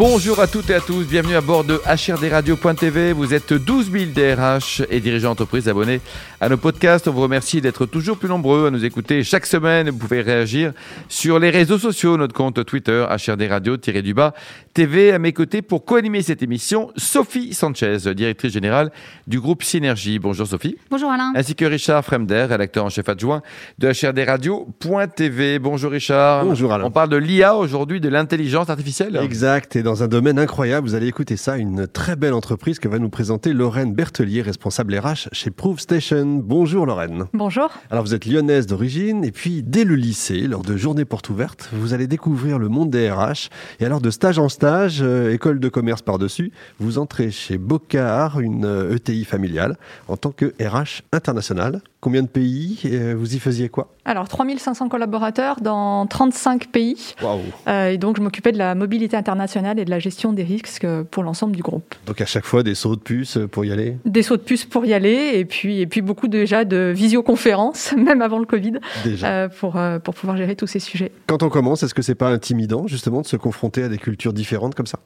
Bonjour à toutes et à tous, bienvenue à bord de HRDRadio.tv. Vous êtes 12 000 DRH et dirigeants d'entreprise abonnés à nos podcasts. On vous remercie d'être toujours plus nombreux à nous écouter chaque semaine. Vous pouvez réagir sur les réseaux sociaux, notre compte Twitter, HRDRadio-du-bas TV. À mes côtés pour co-animer cette émission, Sophie Sanchez, directrice générale du groupe Synergie. Bonjour Sophie. Bonjour Alain. Ainsi que Richard Fremder, rédacteur en chef adjoint de HRDRadio.tv. Bonjour Richard. Bonjour Alain. On parle de l'IA aujourd'hui, de l'intelligence artificielle. Exact. Et dans un domaine incroyable, vous allez écouter ça, une très belle entreprise que va nous présenter Lorraine Bertelier, responsable RH chez Proof Station. Bonjour Lorraine. Bonjour. Alors vous êtes lyonnaise d'origine et puis dès le lycée, lors de journées portes ouvertes, vous allez découvrir le monde des RH. Et alors de stage en stage, euh, école de commerce par-dessus, vous entrez chez Bocard, une euh, ETI familiale, en tant que RH international. Combien de pays euh, Vous y faisiez quoi Alors 3500 collaborateurs dans 35 pays. Waouh Euh, et donc je m'occupais de la mobilité internationale et de la gestion des risques euh, pour l'ensemble du groupe. Donc à chaque fois des sauts de puce pour y aller? Des sauts de puce pour y aller et puis, et puis beaucoup déjà de visioconférences, même avant le Covid, déjà. euh, pour, pour pouvoir gérer tous ces sujets. Quand on commence, est-ce que c'est pas intimidant justement de se confronter à des cultures différentes comme ça?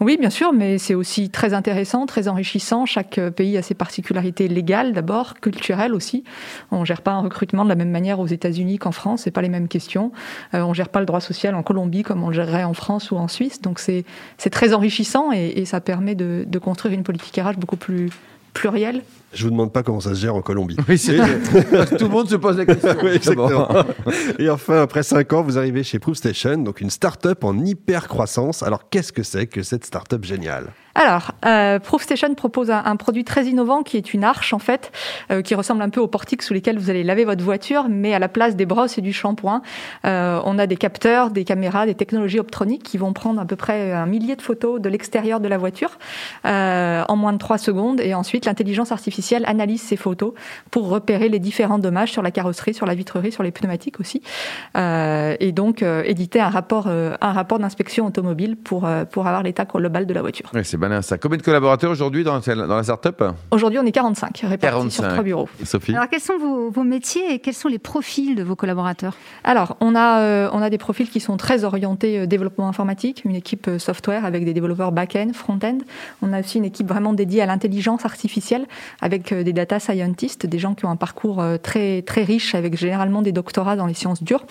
Oui, bien sûr, mais c'est aussi très intéressant, très enrichissant. Chaque euh, pays a ses particularités légales d'abord, culturelles aussi. On gère pas un recrutement de la même manière aux États-Unis qu'en France, c'est pas les mêmes questions. Euh, on gère pas le droit social en Colombie comme on le gérerait en France ou en Suisse. Donc c'est très enrichissant et, et ça permet de, de construire une politique RH beaucoup plus plurielle. Je vous demande pas comment ça se gère en Colombie. Oui, c'est Tout le monde se pose la question. Oui, exactement. Et enfin, après 5 ans, vous arrivez chez Proof Station, donc une start-up en hyper croissance. Alors, qu'est-ce que c'est que cette start-up géniale? Alors, euh, ProofStation propose un, produit très innovant qui est une arche en fait, euh, qui ressemble un peu aux portiques sous lesquels vous allez laver votre voiture, mais à la place des brosses et du shampoing, euh, on a des capteurs, des caméras, des technologies optroniques qui vont prendre à peu près un millier de photos de l'extérieur de la voiture euh, en moins de 3 secondes, et ensuite l'intelligence artificielle analyse ces photos pour repérer les différents dommages sur la carrosserie, sur la vitrerie, sur les pneumatiques aussi, euh, et donc éditer un rapport, un rapport d'inspection automobile pour pour avoir l'état global de la voiture. Malin ça. Combien de collaborateurs aujourd'hui dans, dans la start-up Aujourd'hui, on est 45 répartis 45. sur trois bureaux. Sophie Alors, quels sont vos, vos, métiers et quels sont les profils de vos collaborateurs Alors, on a, euh, on a des profils qui sont très orientés euh, développement informatique, une équipe euh, software avec des développeurs back-end, front-end. On a aussi une équipe vraiment dédiée à l'intelligence artificielle avec euh, des data scientists, des gens qui ont un parcours euh, très, très riche avec généralement des doctorats dans les sciences dures.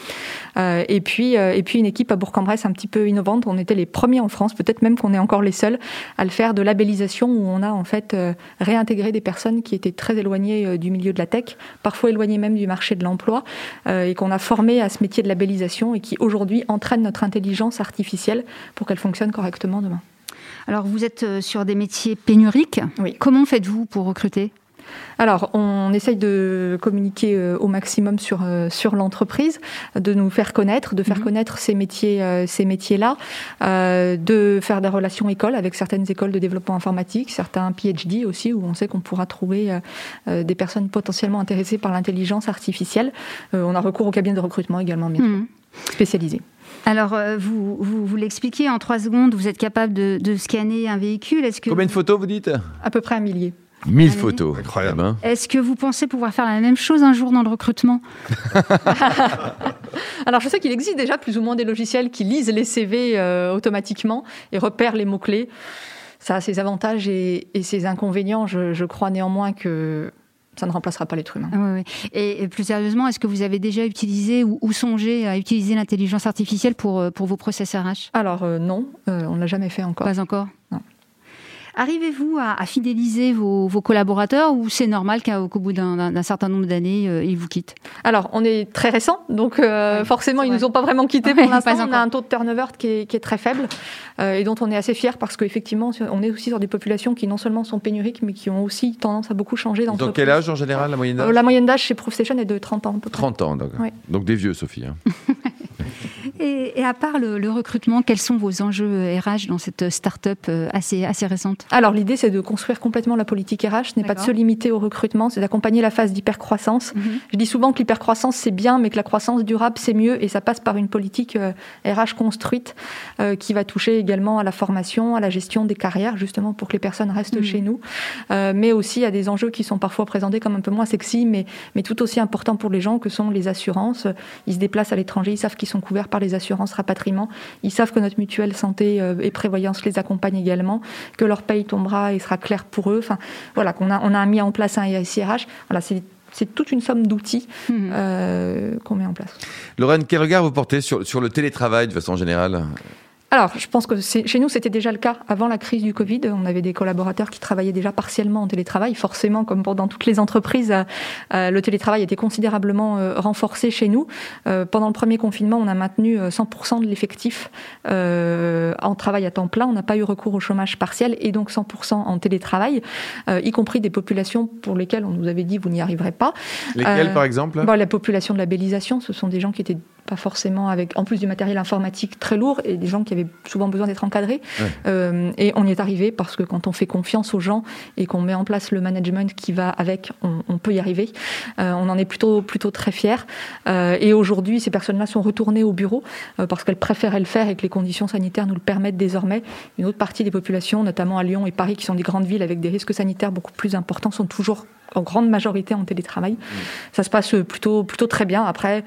Euh, et, puis, et puis, une équipe à Bourg-en-Bresse un petit peu innovante. On était les premiers en France, peut-être même qu'on est encore les seuls à le faire de labellisation où on a en fait euh, réintégré des personnes qui étaient très éloignées euh, du milieu de la tech, parfois éloignées même du marché de l'emploi, euh, et qu'on a formé à ce métier de labellisation et qui aujourd'hui entraîne notre intelligence artificielle pour qu'elle fonctionne correctement demain. Alors vous êtes sur des métiers pénuriques. Oui. Comment faites-vous pour recruter? Alors, on essaye de communiquer euh, au maximum sur euh, sur l'entreprise, de nous faire connaître, de faire Mhm. connaître ces métiers euh, ces métiers-là, euh, de faire des relations écoles avec certaines écoles de développement informatique, certains PhD aussi où on sait qu'on pourra trouver des personnes potentiellement intéressées par l'intelligence artificielle. Euh, on a recours au cabinet de recrutement également bien sûr, spécialisé. Alors, vous, vous, vous l'expliquez en trois secondes, vous êtes capable de, de scanner un véhicule. Est-ce que, Combien de photos vous dites? À peu près un millier. 1000 Allez. photos. Incroyable. Eh ben. est-ce que vous pensez pouvoir faire la même chose un jour dans le recrutement? Alors, je sais qu'il existe déjà plus ou moins des logiciels qui lisent les CV euh, automatiquement et repèrent les mots-clés. Ça a ses avantages et, et ses inconvénients. Je, je crois néanmoins que ça ne remplacera pas l'être humain. Ah. Et, et plus sérieusement, est-ce que vous avez déjà utilisé ou, ou songé à utiliser l'intelligence artificielle pour, euh, pour vos process RH Alors, euh, non, euh, on ne l'a jamais fait encore. Pas encore? Non. Arrivez-vous à, à fidéliser vos, vos collaborateurs ou c'est normal qu'au qu'au bout d'un- certain nombre d'années, euh, ils vous quittent? Alors, on est très récent, donc euh, Ouais, forcément, ils vrai. nous ont pas vraiment quittés Ouais, pour l'instant. On a un taux de turnover qui est, qui est très faible euh, et dont on est assez fier parce qu'effectivement, on est aussi sur des populations qui non seulement sont pénuriques, mais qui ont aussi tendance à beaucoup changer Dans d'entreprise. quel âge en général la moyenne d'âge Euh, La moyenne d'âge chez ProofStation est de 30 ans. à peu près. 30 ans, donc. Ouais. Donc des vieux, Sophie. hein. Et, à part le, recrutement, quels sont vos enjeux RH dans cette start-up euh, assez, assez récente? Alors, l'idée, c'est de construire complètement la politique RH. Ce n'est pas de se limiter au recrutement, c'est d'accompagner la phase d'hypercroissance. Mhm. Je dis souvent que l'hypercroissance, c'est bien, mais que la croissance durable, c'est mieux. Et ça passe par une politique RH euh, construite euh, qui va toucher également à la formation, à la gestion des carrières, justement, pour que les personnes restent mhm. chez nous. mais aussi à des enjeux qui sont parfois présentés comme un peu moins sexy, mais, mais tout aussi importants pour les gens, que sont les assurances. Ils se déplacent à l'étranger, ils savent qu'ils sont couverts par les assurances rapatriement. Ils savent que notre mutuelle santé euh, et prévoyance les accompagne également, que leur paye tombera et sera clair pour eux. Enfin, voilà, qu'on a, on a mis en place un SIRH. Voilà, c'est c'est toute une somme d'outils mmh. euh, qu'on met en place. Lorraine, quel regard vous portez sur, sur le télétravail de façon générale? Alors, je pense que chez nous, c'était déjà le cas avant la crise du Covid. On avait des collaborateurs qui travaillaient déjà partiellement en télétravail. Forcément, comme dans toutes les entreprises, euh, euh, le télétravail était considérablement euh, renforcé chez nous. pendant le premier confinement, on a maintenu 100% de l'effectif en travail à temps plein. On n'a pas eu recours au chômage partiel et donc 100% en télétravail, y compris des populations pour lesquelles on nous avait dit vous n'y arriverez pas. Lesquelles, par exemple La population de labellisation, ce sont des gens qui étaient pas forcément avec, en plus du matériel informatique très lourd et des gens qui avaient souvent besoin d'être encadrés. Euh, et on y est arrivé parce que quand on fait confiance aux gens et qu'on met en place le management qui va avec, on, peut y arriver. Euh, on en est plutôt, plutôt très fiers. Euh, et aujourd'hui, ces personnes-là sont retournées au bureau parce qu'elles préféraient le faire et que les conditions sanitaires nous le permettent désormais. Une autre partie des populations, notamment à Lyon et Paris, qui sont des grandes villes avec des risques sanitaires beaucoup plus importants, sont toujours en grande majorité en télétravail. Mmh. Ça se passe plutôt, plutôt très bien. Après,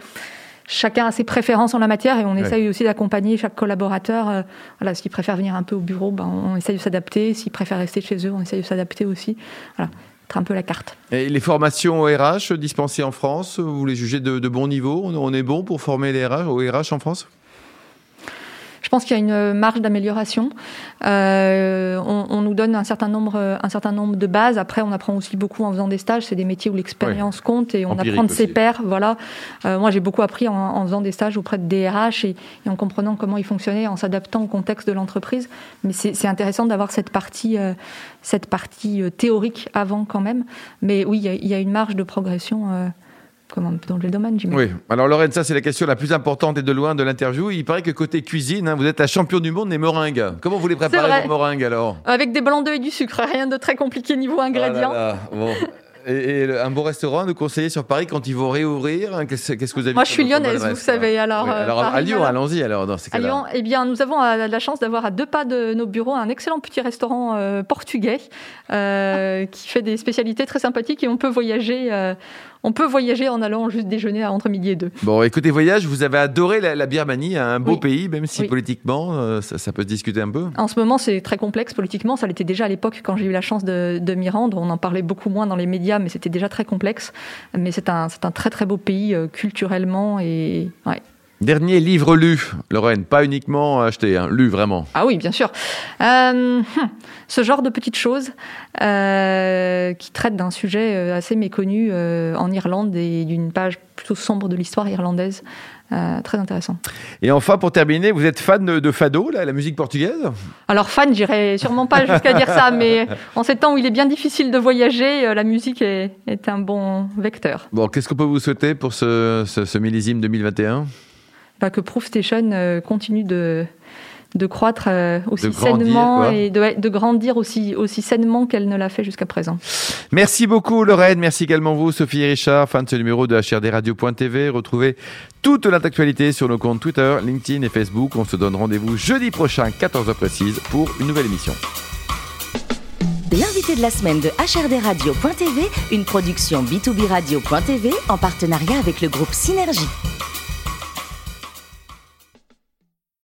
chacun a ses préférences en la matière et on essaye aussi d'accompagner chaque collaborateur. Euh, voilà, s'ils préfèrent venir un peu au bureau, ben, on essaye de s'adapter. S'ils préfèrent rester chez eux, on essaye de s'adapter aussi. Voilà, être un peu la carte. Et les formations au RH dispensées en France, vous les jugez de, de bon niveau? On est bon pour former les RH, au RH en France? Je pense qu'il y a une marge d'amélioration. Euh, on, nous donne un certain nombre, un certain nombre de bases. Après, on apprend aussi beaucoup en faisant des stages. C'est des métiers où l'expérience compte et on apprend de ses pairs. Voilà. Euh, moi, j'ai beaucoup appris en, faisant des stages auprès de DRH et, en comprenant comment ils fonctionnaient, en s'adaptant au contexte de l'entreprise. Mais c'est intéressant d'avoir cette partie, euh, cette partie théorique avant quand même. Mais oui, il y, a une marge de progression comme dans le domaine, Oui. Alors, Lorraine, ça, c'est la question la plus importante et de loin de l'interview. Il paraît que côté cuisine, hein, vous êtes la championne du monde des meringues. Comment vous les préparez, vos meringues, alors? Avec des blancs d'œufs et du sucre. Rien de très compliqué niveau ah ingrédients. bon. Et, un beau restaurant nous conseiller sur Paris quand ils vont réouvrir hein, Qu'est-ce que vous avez Moi, je suis lyonnaise, vous savez. Alors, euh, alors à Lyon, allons-y alors dans ces cas-là. À Lyon, eh bien, nous avons euh, la chance d'avoir à deux pas de nos bureaux un excellent petit restaurant euh, portugais qui fait des spécialités très sympathiques et on peut voyager on peut voyager en allant juste déjeuner entre midi et deux. Bon, écoutez, voyage, vous avez adoré la, Birmanie, un beau pays, même si politiquement, euh, ça, peut se discuter un peu. En ce moment, c'est très complexe politiquement. Ça l'était déjà à l'époque quand j'ai eu la chance de, m'y rendre. On en parlait beaucoup moins dans les médias, mais c'était déjà très complexe. Mais c'est un, un très très beau pays euh, culturellement et ouais, Dernier livre lu, Lorraine, pas uniquement acheté, hein, lu vraiment. Ah oui, bien sûr. Euh, hmm, ce genre de petites choses euh, qui traitent d'un sujet euh, assez méconnu en Irlande et d'une page plutôt sombre de l'histoire irlandaise. très intéressant. Et enfin, pour terminer, vous êtes fan de, fado, la musique portugaise? Alors fan, j'irai sûrement pas jusqu'à dire ça, mais en ces temps où il est bien difficile de voyager, la musique est, un bon vecteur. Bon, qu'est-ce qu'on peut vous souhaiter pour ce, ce, ce millésime 2021 que Proofstation euh, continue de, de croître euh, aussi sainement et de, grandir aussi, aussi sainement qu'elle ne l'a fait jusqu'à présent. Merci beaucoup Lorraine, merci également vous Sophie et Richard, fan de ce numéro de HRDRadio.tv. Retrouvez toute l'actualité sur nos comptes Twitter, LinkedIn et Facebook. On se donne rendez-vous jeudi prochain, 14h précise, pour une nouvelle émission. L'invité de la semaine de HRDRadio.tv, une production B2B Radio.tv en partenariat avec le groupe Synergie.